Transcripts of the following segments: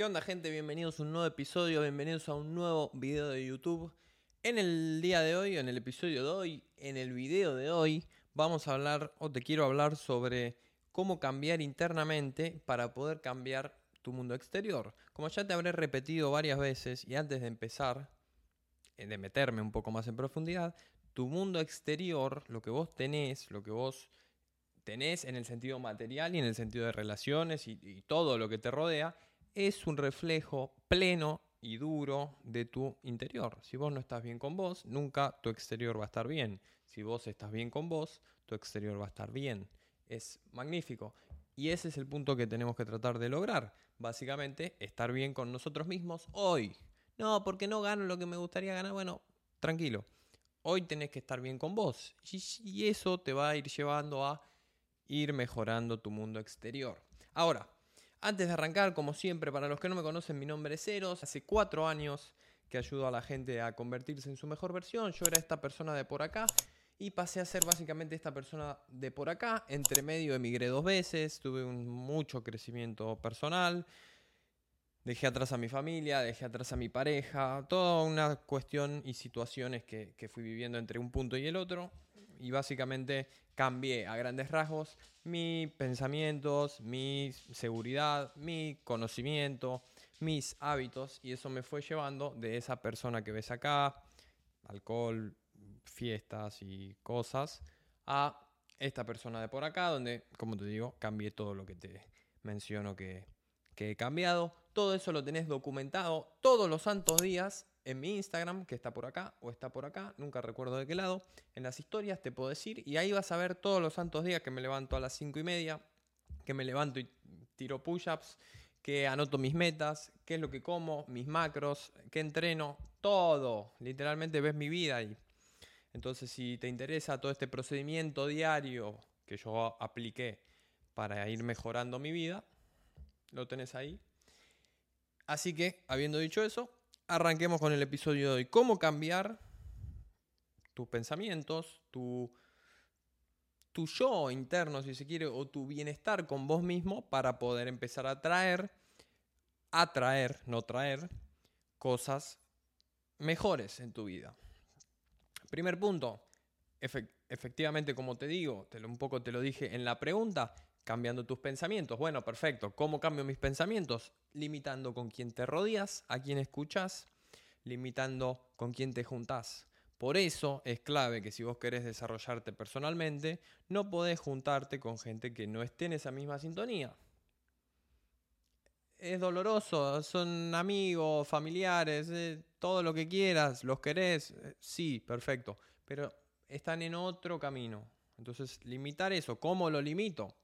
¿Qué onda gente? Bienvenidos a un nuevo episodio, bienvenidos a un nuevo video de YouTube. En el día de hoy, en el episodio de hoy, en el video de hoy, vamos a hablar o te quiero hablar sobre cómo cambiar internamente para poder cambiar tu mundo exterior. Como ya te habré repetido varias veces y antes de empezar, eh, de meterme un poco más en profundidad, tu mundo exterior, lo que vos tenés, lo que vos tenés en el sentido material y en el sentido de relaciones y, y todo lo que te rodea, es un reflejo pleno y duro de tu interior. Si vos no estás bien con vos, nunca tu exterior va a estar bien. Si vos estás bien con vos, tu exterior va a estar bien. Es magnífico. Y ese es el punto que tenemos que tratar de lograr. Básicamente, estar bien con nosotros mismos hoy. No, porque no gano lo que me gustaría ganar. Bueno, tranquilo. Hoy tenés que estar bien con vos. Y eso te va a ir llevando a ir mejorando tu mundo exterior. Ahora, antes de arrancar, como siempre, para los que no me conocen, mi nombre es Eros. Hace cuatro años que ayudo a la gente a convertirse en su mejor versión. Yo era esta persona de por acá y pasé a ser básicamente esta persona de por acá. Entre medio emigré dos veces, tuve un mucho crecimiento personal. Dejé atrás a mi familia, dejé atrás a mi pareja, toda una cuestión y situaciones que, que fui viviendo entre un punto y el otro y básicamente cambié a grandes rasgos mis pensamientos, mi seguridad, mi conocimiento, mis hábitos y eso me fue llevando de esa persona que ves acá, alcohol, fiestas y cosas, a esta persona de por acá, donde, como te digo, cambié todo lo que te menciono que, que he cambiado. Todo eso lo tenés documentado todos los santos días en mi Instagram, que está por acá o está por acá, nunca recuerdo de qué lado. En las historias te puedo decir, y ahí vas a ver todos los santos días que me levanto a las 5 y media, que me levanto y tiro push-ups, que anoto mis metas, qué es lo que como, mis macros, qué entreno, todo. Literalmente ves mi vida ahí. Entonces, si te interesa todo este procedimiento diario que yo apliqué para ir mejorando mi vida, lo tenés ahí. Así que, habiendo dicho eso, arranquemos con el episodio de hoy. ¿Cómo cambiar tus pensamientos, tu, tu yo interno, si se quiere, o tu bienestar con vos mismo para poder empezar a traer, atraer, no traer, cosas mejores en tu vida? Primer punto, efectivamente, como te digo, te lo, un poco te lo dije en la pregunta, cambiando tus pensamientos. Bueno, perfecto. ¿Cómo cambio mis pensamientos? Limitando con quién te rodeas, a quién escuchas, limitando con quién te juntás. Por eso es clave que si vos querés desarrollarte personalmente, no podés juntarte con gente que no esté en esa misma sintonía. Es doloroso, son amigos, familiares, eh, todo lo que quieras, los querés, eh, sí, perfecto, pero están en otro camino. Entonces, limitar eso, ¿cómo lo limito?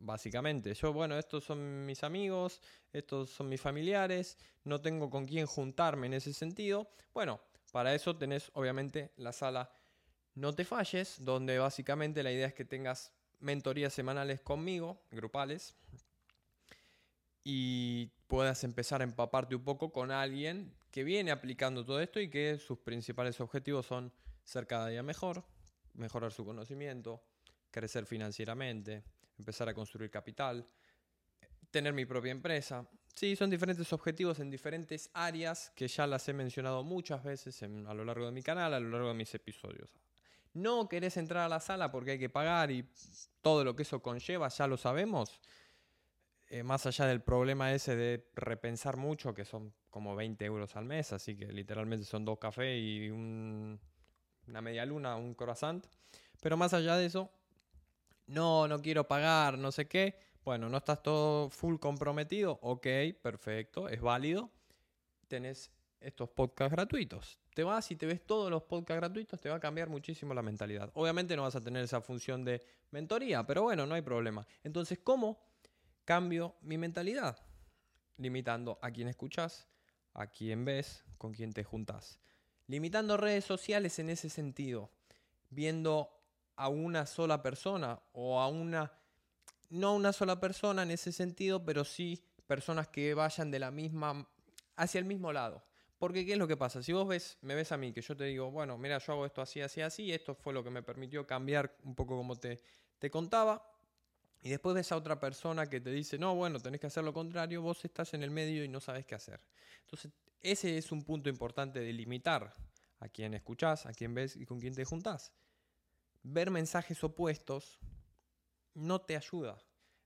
Básicamente. Yo, bueno, estos son mis amigos, estos son mis familiares, no tengo con quién juntarme en ese sentido. Bueno, para eso tenés obviamente la sala No te falles, donde básicamente la idea es que tengas mentorías semanales conmigo, grupales, y puedas empezar a empaparte un poco con alguien que viene aplicando todo esto y que sus principales objetivos son ser cada día mejor, mejorar su conocimiento, crecer financieramente, empezar a construir capital, tener mi propia empresa. Sí, son diferentes objetivos en diferentes áreas que ya las he mencionado muchas veces a lo largo de mi canal, a lo largo de mis episodios. No querés entrar a la sala porque hay que pagar y todo lo que eso conlleva, ya lo sabemos. Eh, más allá del problema ese de repensar mucho, que son como 20 euros al mes, así que literalmente son dos cafés y una media luna, un croissant. Pero más allá de eso, no, no quiero pagar, no sé qué. Bueno, no estás todo full comprometido. Ok, perfecto, es válido. Tenés estos podcasts gratuitos. Te vas y te ves todos los podcasts gratuitos, te va a cambiar muchísimo la mentalidad. Obviamente no vas a tener esa función de mentoría, pero bueno, no hay problema. Entonces, ¿cómo cambio mi mentalidad? Limitando a quién escuchas, a quién ves, con quién te juntas. Limitando redes sociales en ese sentido. Viendo a una sola persona o a una, no a una sola persona en ese sentido, pero sí personas que vayan de la misma, hacia el mismo lado. Porque ¿qué es lo que pasa? Si vos ves, me ves a mí, que yo te digo, bueno, mira, yo hago esto así, así, así, esto fue lo que me permitió cambiar un poco como te, te contaba. y después ves a otra persona que te dice, no, bueno, tenés que hacer lo contrario, vos estás en el medio y no sabes qué hacer. Entonces, ese es un punto importante de limitar a quién escuchás, a quién ves y con quién te juntás. Ver mensajes opuestos no te ayuda.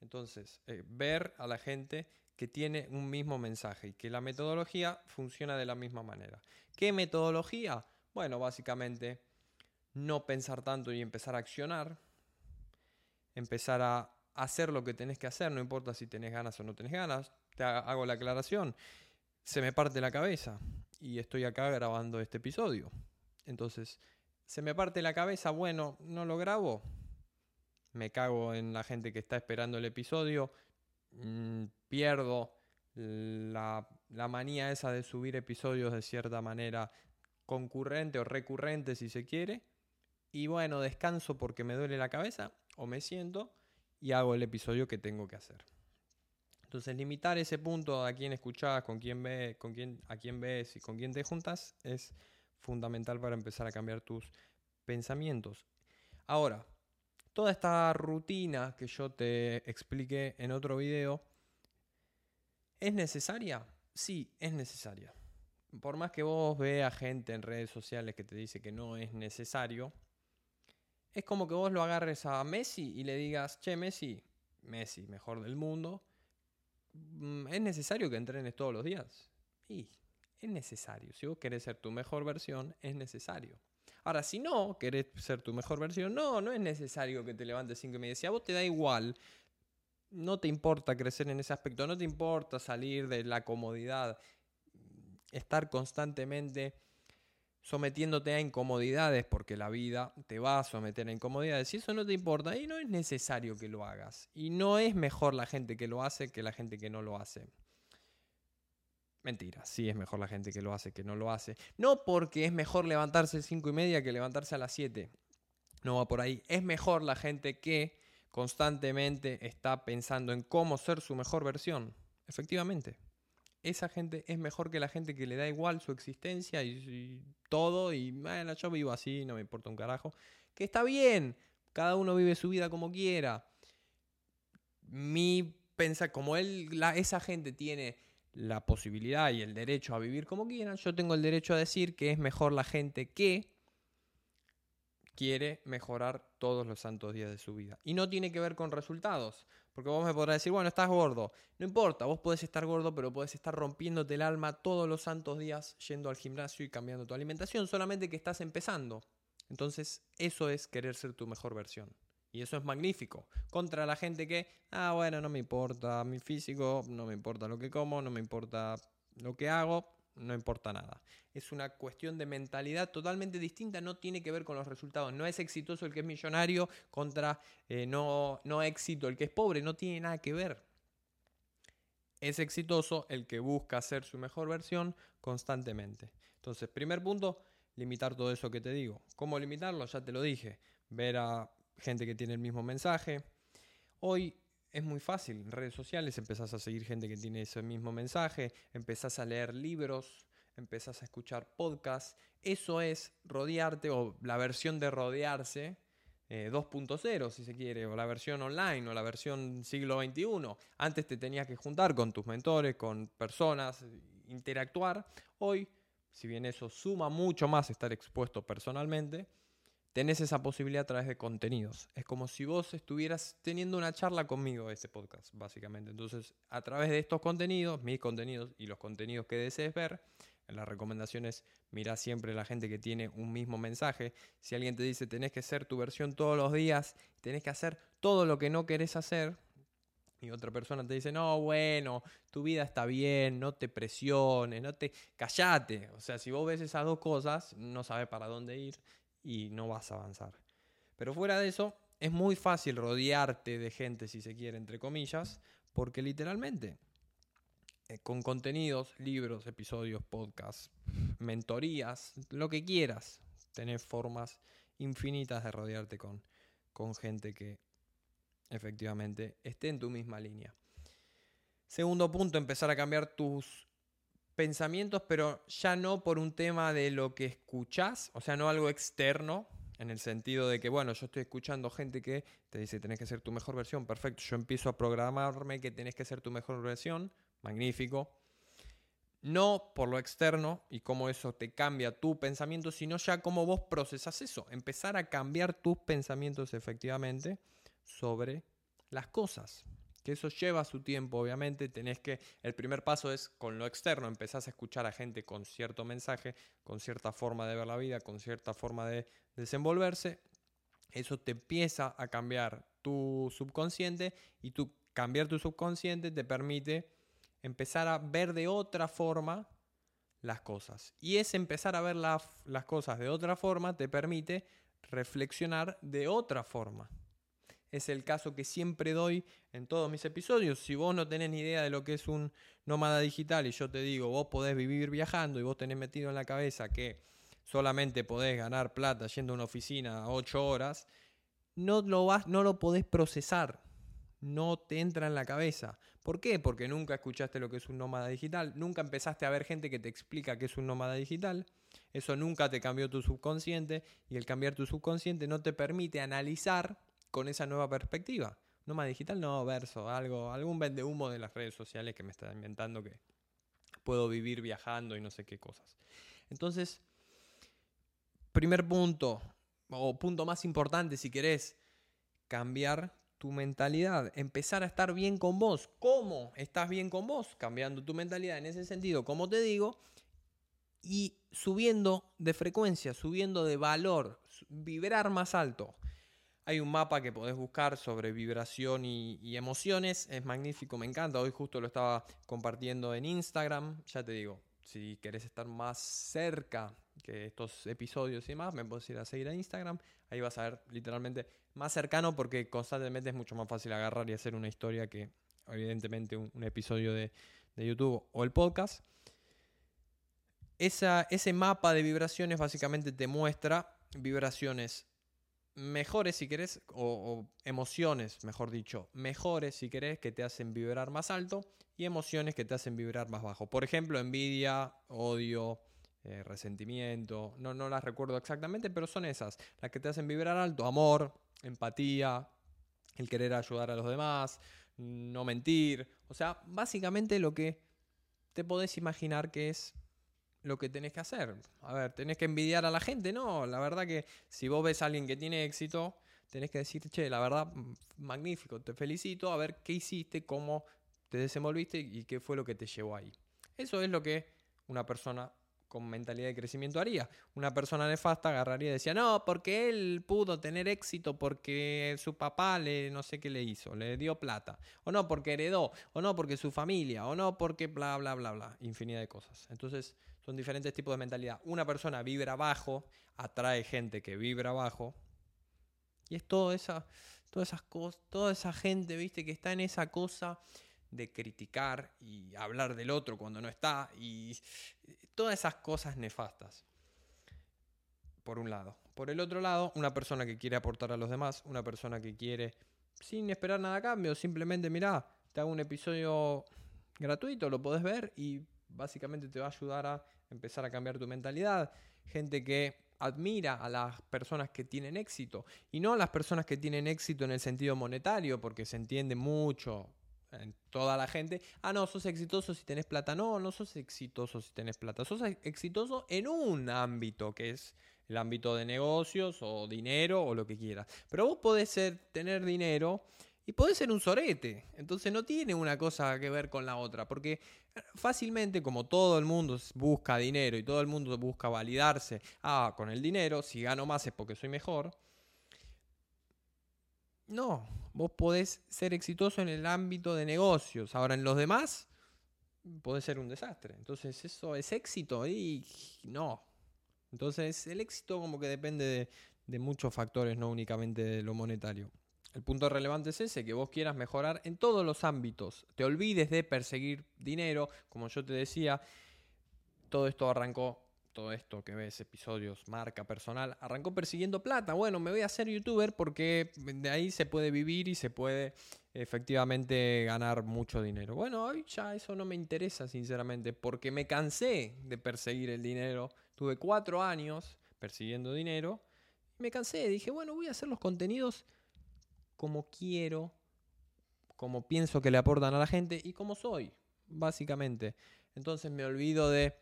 Entonces, eh, ver a la gente que tiene un mismo mensaje y que la metodología funciona de la misma manera. ¿Qué metodología? Bueno, básicamente no pensar tanto y empezar a accionar, empezar a hacer lo que tenés que hacer, no importa si tenés ganas o no tenés ganas. Te hago la aclaración. Se me parte la cabeza y estoy acá grabando este episodio. Entonces, se me parte la cabeza, bueno, no lo grabo. Me cago en la gente que está esperando el episodio. Mm, pierdo la, la manía esa de subir episodios de cierta manera concurrente o recurrente si se quiere. Y bueno, descanso porque me duele la cabeza o me siento y hago el episodio que tengo que hacer. Entonces, limitar ese punto a quién escuchás, con quién ves, con quién, a quién ves y con quién te juntas es fundamental para empezar a cambiar tus pensamientos. Ahora, toda esta rutina que yo te expliqué en otro video, ¿es necesaria? Sí, es necesaria. Por más que vos veas gente en redes sociales que te dice que no es necesario, es como que vos lo agarres a Messi y le digas, che, Messi, Messi, mejor del mundo, mm, ¿es necesario que entrenes todos los días? Y es necesario. Si vos querés ser tu mejor versión, es necesario. Ahora, si no querés ser tu mejor versión, no, no es necesario que te levantes 5 y media. Si a vos te da igual, no te importa crecer en ese aspecto, no te importa salir de la comodidad, estar constantemente sometiéndote a incomodidades, porque la vida te va a someter a incomodidades. Si eso no te importa, y no es necesario que lo hagas. Y no es mejor la gente que lo hace que la gente que no lo hace. Mentira, sí es mejor la gente que lo hace que no lo hace. No porque es mejor levantarse a 5 y media que levantarse a las 7. No va por ahí. Es mejor la gente que constantemente está pensando en cómo ser su mejor versión. Efectivamente esa gente es mejor que la gente que le da igual su existencia y, todo y bueno, yo vivo así, no me importa un carajo. Que está bien, cada uno vive su vida como quiera. Mi pensar, como él, esa gente tiene la posibilidad y el derecho a vivir como quiera, yo tengo el derecho a decir que es mejor la gente que quiere mejorar todos los santos días de su vida. Y no tiene que ver con resultados. Porque vos me podrás decir, bueno, estás gordo. No importa, vos podés estar gordo, pero podés estar rompiéndote el alma todos los santos días yendo al gimnasio y cambiando tu alimentación, solamente que estás empezando. Entonces, eso es querer ser tu mejor versión. Y eso es magnífico. Contra la gente que, ah, bueno, no me importa mi físico, no me importa lo que como, no me importa lo que hago, no importa nada. Es una cuestión de mentalidad totalmente distinta, no tiene que ver con los resultados. No es exitoso el que es millonario contra eh, no, no éxito el que es pobre, no tiene nada que ver. Es exitoso el que busca ser su mejor versión constantemente. Entonces, primer punto, limitar todo eso que te digo. ¿Cómo limitarlo? Ya te lo dije. Ver a gente que tiene el mismo mensaje. Hoy es muy fácil. En redes sociales empezás a seguir gente que tiene ese mismo mensaje, empezás a leer libros, empezás a escuchar podcasts. Eso es rodearte o la versión de rodearse 2.0 eh, si se quiere, o la versión online o la versión siglo XXI. Antes te tenías que juntar con tus mentores, con personas, interactuar. Hoy, si bien eso suma mucho más estar expuesto personalmente, tenés esa posibilidad a través de contenidos. Es como si vos estuvieras teniendo una charla conmigo este podcast, básicamente. Entonces, a través de estos contenidos, mis contenidos y los contenidos que desees ver, en las recomendaciones mira siempre la gente que tiene un mismo mensaje. Si alguien te dice tenés que ser tu versión todos los días, tenés que hacer todo lo que no querés hacer, y otra persona te dice, no, bueno, tu vida está bien, no te presiones, no te... Callate. O sea, si vos ves esas dos cosas, no sabes para dónde ir y no vas a avanzar. Pero fuera de eso, es muy fácil rodearte de gente, si se quiere, entre comillas, porque literalmente, eh, con contenidos, libros, episodios, podcasts, mentorías, lo que quieras, tenés formas infinitas de rodearte con, con gente que efectivamente esté en tu misma línea. Segundo punto, empezar a cambiar tus pensamientos, pero ya no por un tema de lo que escuchás, o sea, no algo externo. En el sentido de que, bueno, yo estoy escuchando gente que te dice tenés que ser tu mejor versión, perfecto. Yo empiezo a programarme que tenés que ser tu mejor versión, magnífico. No por lo externo y cómo eso te cambia tu pensamiento, sino ya cómo vos procesas eso. Empezar a cambiar tus pensamientos efectivamente sobre las cosas que eso lleva su tiempo, obviamente, tenés que, el primer paso es con lo externo, empezás a escuchar a gente con cierto mensaje, con cierta forma de ver la vida, con cierta forma de desenvolverse, eso te empieza a cambiar tu subconsciente y tu cambiar tu subconsciente te permite empezar a ver de otra forma las cosas. Y ese empezar a ver las cosas de otra forma te permite reflexionar de otra forma es el caso que siempre doy en todos mis episodios. Si vos no tenés ni idea de lo que es un nómada digital y yo te digo, vos podés vivir viajando y vos tenés metido en la cabeza que solamente podés ganar plata yendo a una oficina a 8 horas, no lo, vas, no lo podés procesar. No te entra en la cabeza. ¿Por qué? Porque nunca escuchaste lo que es un nómada digital, nunca empezaste a ver gente que te explica qué es un nómada digital. Eso nunca te cambió tu subconsciente y el cambiar tu subconsciente no te permite analizar con esa nueva perspectiva. No más digital, no, verso, algo, algún vende humo de las redes sociales que me está inventando que puedo vivir viajando y no sé qué cosas. Entonces, primer punto, o punto más importante si querés, cambiar tu mentalidad, empezar a estar bien con vos. ¿Cómo estás bien con vos? Cambiando tu mentalidad en ese sentido, como te digo, y subiendo de frecuencia, subiendo de valor, vibrar más alto. Hay un mapa que podés buscar sobre vibración y, emociones. Es magnífico, me encanta. Hoy justo lo estaba compartiendo en Instagram. Ya te digo, si querés estar más cerca que estos episodios y más, me puedes ir a seguir a Instagram. Ahí vas a ver literalmente más cercano porque constantemente es mucho más fácil agarrar y hacer una historia que evidentemente un, episodio de, YouTube o el podcast. ese mapa de vibraciones básicamente te muestra vibraciones mejores si querés, o, emociones, mejor dicho, mejores si querés, que te hacen vibrar más alto y emociones que te hacen vibrar más bajo. Por ejemplo, envidia, odio, eh, resentimiento, no, no las recuerdo exactamente, pero son esas, las que te hacen vibrar alto, amor, empatía, el querer ayudar a los demás, no mentir, o sea, básicamente lo que te podés imaginar que es lo que tenés que hacer. A ver, tenés que envidiar a la gente, no. La verdad que si vos ves a alguien que tiene éxito, tenés que decir, che, la verdad, magnífico, te felicito, a ver qué hiciste, cómo te desenvolviste y qué fue lo que te llevó ahí. Eso es lo que una persona con mentalidad de crecimiento haría. Una persona nefasta agarraría y decía, no, porque él pudo tener éxito porque su papá le no sé qué le hizo, le dio plata, o no porque heredó, o no porque su familia, o no porque bla, bla, bla, bla, infinidad de cosas. Entonces, son diferentes tipos de mentalidad. Una persona vibra bajo, atrae gente que vibra bajo. Y es toda esa, todas esas cosas, toda esa gente, viste, que está en esa cosa de criticar y hablar del otro cuando no está. Y todas esas cosas nefastas. Por un lado. Por el otro lado, una persona que quiere aportar a los demás, una persona que quiere, sin esperar nada a cambio, simplemente, mirá, te hago un episodio gratuito, lo podés ver y básicamente te va a ayudar a empezar a cambiar tu mentalidad. Gente que admira a las personas que tienen éxito y no a las personas que tienen éxito en el sentido monetario, porque se entiende mucho en toda la gente. Ah, no, sos exitoso si tenés plata. No, no sos exitoso si tenés plata. Sos exitoso en un ámbito que es el ámbito de negocios o dinero o lo que quieras. Pero vos podés ser, tener dinero y puede ser un sorete. Entonces no tiene una cosa que ver con la otra. Porque fácilmente, como todo el mundo busca dinero y todo el mundo busca validarse, ah, con el dinero, si gano más es porque soy mejor. No, vos podés ser exitoso en el ámbito de negocios. Ahora en los demás, puede ser un desastre. Entonces, ¿eso es éxito? Y no. Entonces, el éxito como que depende de, de muchos factores, no únicamente de lo monetario. El punto relevante es ese, que vos quieras mejorar en todos los ámbitos. Te olvides de perseguir dinero, como yo te decía, todo esto arrancó, todo esto que ves, episodios, marca personal, arrancó persiguiendo plata. Bueno, me voy a hacer youtuber porque de ahí se puede vivir y se puede efectivamente ganar mucho dinero. Bueno, hoy ya eso no me interesa, sinceramente, porque me cansé de perseguir el dinero. Tuve cuatro años persiguiendo dinero Me cansé, dije, bueno, voy a hacer los contenidos como quiero, como pienso que le aportan a la gente y como soy, básicamente. Entonces me olvido de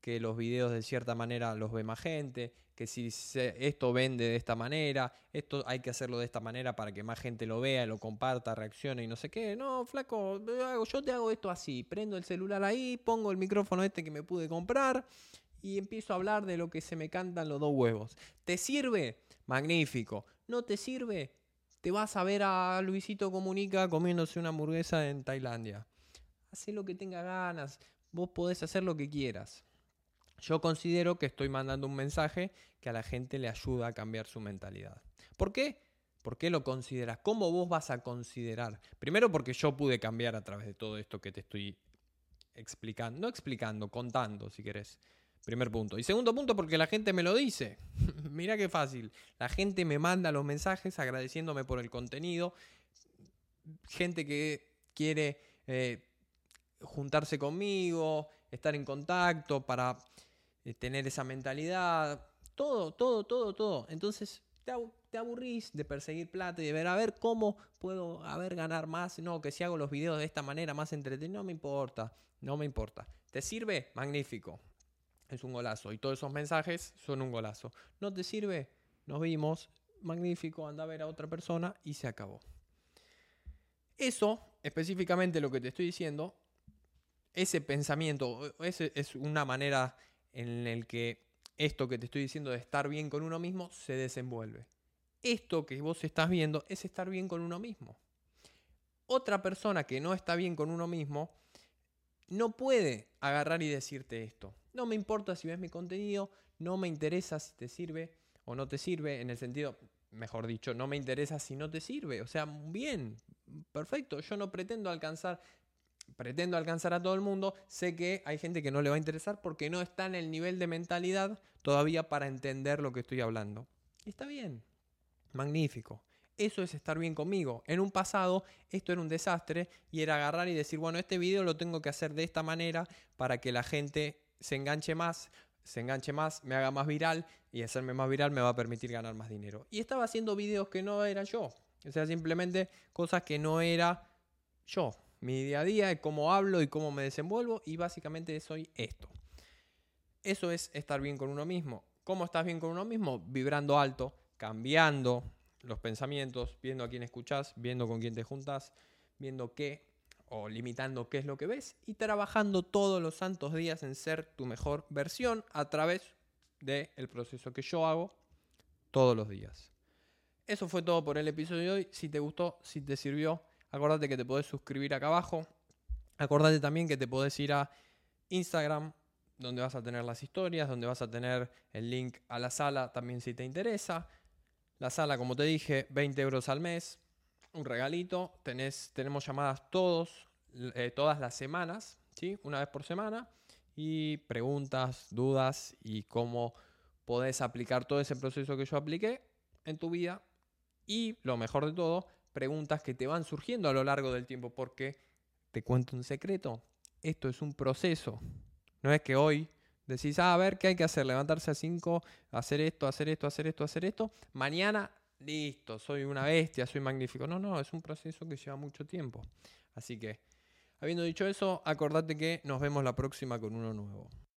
que los videos de cierta manera los ve más gente, que si esto vende de esta manera, esto hay que hacerlo de esta manera para que más gente lo vea, lo comparta, reaccione y no sé qué. No, flaco, yo te hago esto así, prendo el celular ahí, pongo el micrófono este que me pude comprar y empiezo a hablar de lo que se me cantan los dos huevos. ¿Te sirve? Magnífico. ¿No te sirve? Te vas a ver a Luisito Comunica comiéndose una hamburguesa en Tailandia. Haz lo que tenga ganas. Vos podés hacer lo que quieras. Yo considero que estoy mandando un mensaje que a la gente le ayuda a cambiar su mentalidad. ¿Por qué? ¿Por qué lo consideras? ¿Cómo vos vas a considerar? Primero porque yo pude cambiar a través de todo esto que te estoy explicando. No explicando, contando, si querés. Primer punto. Y segundo punto porque la gente me lo dice. Mira qué fácil. La gente me manda los mensajes agradeciéndome por el contenido. Gente que quiere eh, juntarse conmigo, estar en contacto para eh, tener esa mentalidad, todo, todo, todo, todo. Entonces te, aburrís de perseguir plata y de ver a ver cómo puedo ganar más. No, que si hago los videos de esta manera más entretenidos, no me importa, no me importa. ¿Te sirve? Magnífico. Es un golazo. Y todos esos mensajes son un golazo. ¿No te sirve? Nos vimos. Magnífico. Anda a ver a otra persona y se acabó. Eso, específicamente lo que te estoy diciendo, ese pensamiento, es una manera en el que esto que te estoy diciendo de estar bien con uno mismo se desenvuelve. Esto que vos estás viendo es estar bien con uno mismo. Otra persona que no está bien con uno mismo no puede agarrar y decirte esto. No me importa si ves mi contenido, no me interesa si te sirve o no te sirve, en el sentido, mejor dicho, no me interesa si no te sirve. O sea, bien, perfecto, yo no pretendo alcanzar pretendo alcanzar a todo el mundo, sé que hay gente que no le va a interesar porque no está en el nivel de mentalidad todavía para entender lo que estoy hablando. Está bien, magnífico. Eso es estar bien conmigo. En un pasado esto era un desastre y era agarrar y decir, bueno, este video lo tengo que hacer de esta manera para que la gente se enganche más, se enganche más, me haga más viral y hacerme más viral me va a permitir ganar más dinero. Y estaba haciendo videos que no era yo. O sea, simplemente cosas que no era yo mi día a día, cómo hablo y cómo me desenvuelvo y básicamente soy esto. Eso es estar bien con uno mismo. ¿Cómo estás bien con uno mismo? Vibrando alto, cambiando los pensamientos, viendo a quién escuchas, viendo con quién te juntas, viendo qué o limitando qué es lo que ves y trabajando todos los santos días en ser tu mejor versión a través del proceso que yo hago todos los días. Eso fue todo por el episodio de hoy. Si te gustó, si te sirvió, Acordate que te podés suscribir acá abajo. Acordate también que te podés ir a Instagram, donde vas a tener las historias, donde vas a tener el link a la sala también si te interesa. La sala, como te dije, 20 euros al mes, un regalito. Tenés, tenemos llamadas todos, eh, todas las semanas, ¿sí? una vez por semana, y preguntas, dudas y cómo podés aplicar todo ese proceso que yo apliqué en tu vida. Y lo mejor de todo, preguntas que te van surgiendo a lo largo del tiempo, porque te cuento un secreto, esto es un proceso, no es que hoy decís, ah, a ver, ¿qué hay que hacer? Levantarse a 5, hacer esto, hacer esto, hacer esto, hacer esto, mañana, listo, soy una bestia, soy magnífico. No, no, es un proceso que lleva mucho tiempo. Así que, habiendo dicho eso, acordate que nos vemos la próxima con uno nuevo.